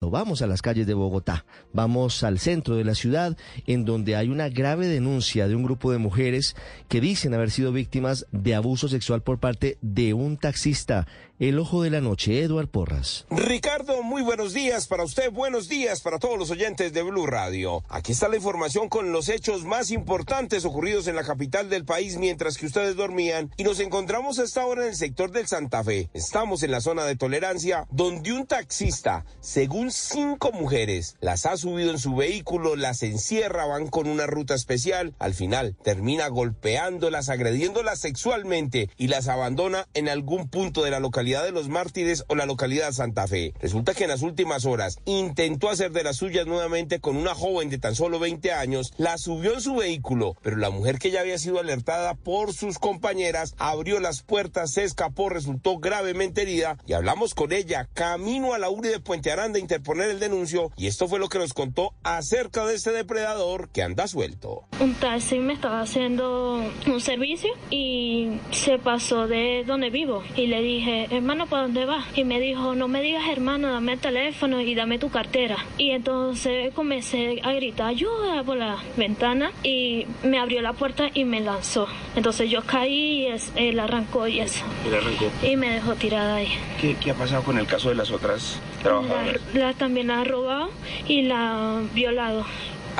Vamos a las calles de Bogotá, vamos al centro de la ciudad, en donde hay una grave denuncia de un grupo de mujeres que dicen haber sido víctimas de abuso sexual por parte de un taxista. El ojo de la noche, Eduard Porras. Ricardo, muy buenos días para usted, buenos días para todos los oyentes de Blue Radio. Aquí está la información con los hechos más importantes ocurridos en la capital del país mientras que ustedes dormían y nos encontramos a esta hora en el sector del Santa Fe. Estamos en la zona de tolerancia donde un taxista, según cinco mujeres, las ha subido en su vehículo, las encierra, van con una ruta especial, al final termina golpeándolas, agrediéndolas sexualmente y las abandona en algún punto de la localidad de Los Mártires o la localidad Santa Fe. Resulta que en las últimas horas intentó hacer de las suyas nuevamente con una joven de tan solo 20 años, la subió en su vehículo, pero la mujer que ya había sido alertada por sus compañeras abrió las puertas, se escapó, resultó gravemente herida. Y hablamos con ella camino a la URI de Puente Aranda a interponer el denuncio y esto fue lo que nos contó acerca de este depredador que anda suelto. Un taxi me estaba haciendo un servicio y se pasó de donde vivo y le dije, hermano, ¿para dónde vas? Y me dijo, no me digas hermano, dame el teléfono y dame tu cartera. Y entonces comencé a gritar ayuda por la ventana y me abrió la puerta y me lanzó. Entonces yo caí y él arrancó y eso. ¿Y arrancó? Y me dejó tirada ahí. ¿Qué, ¿Qué, ha pasado con el caso de las otras trabajadoras? La, también ha robado y la ha violado.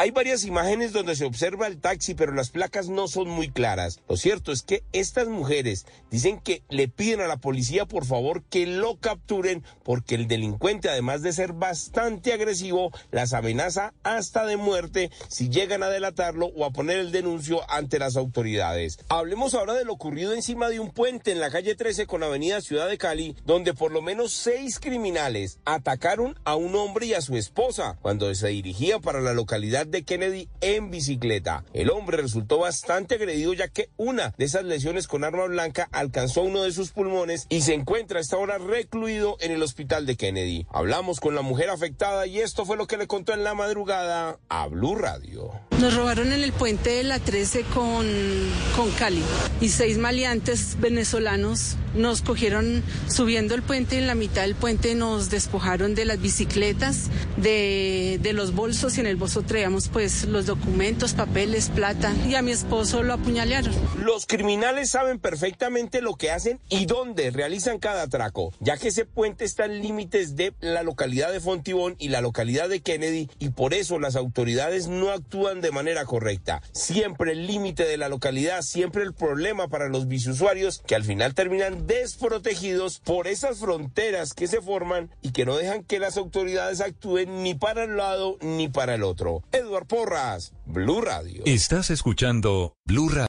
Hay varias imágenes donde se observa el taxi, pero las placas no son muy claras. Lo cierto es que estas mujeres dicen que le piden a la policía por favor que lo capturen porque el delincuente, además de ser bastante agresivo, las amenaza hasta de muerte si llegan a delatarlo o a poner el denuncio ante las autoridades. Hablemos ahora de lo ocurrido encima de un puente en la calle 13 con Avenida Ciudad de Cali, donde por lo menos seis criminales atacaron a un hombre y a su esposa cuando se dirigía para la localidad de Kennedy en bicicleta. El hombre resultó bastante agredido ya que una de esas lesiones con arma blanca alcanzó uno de sus pulmones y se encuentra hasta ahora recluido en el hospital de Kennedy. Hablamos con la mujer afectada y esto fue lo que le contó en la madrugada a Blue Radio. Nos robaron en el puente de la 13 con, con Cali y seis maleantes venezolanos nos cogieron subiendo el puente en la mitad del puente nos despojaron de las bicicletas, de, de los bolsos y en el bolso traíamos pues los documentos, papeles, plata y a mi esposo lo apuñalearon. Los criminales saben perfectamente lo que hacen y dónde realizan cada atraco, ya que ese puente está en límites de la localidad de Fontibón y la localidad de Kennedy y por eso las autoridades no actúan de manera correcta. Siempre el límite de la localidad, siempre el problema para los bisusuarios que al final terminan desprotegidos por esas fronteras que se forman y que no dejan que las autoridades actúen ni para el lado ni para el otro. Eduard Porras, Blue Radio. Estás escuchando Blue Radio.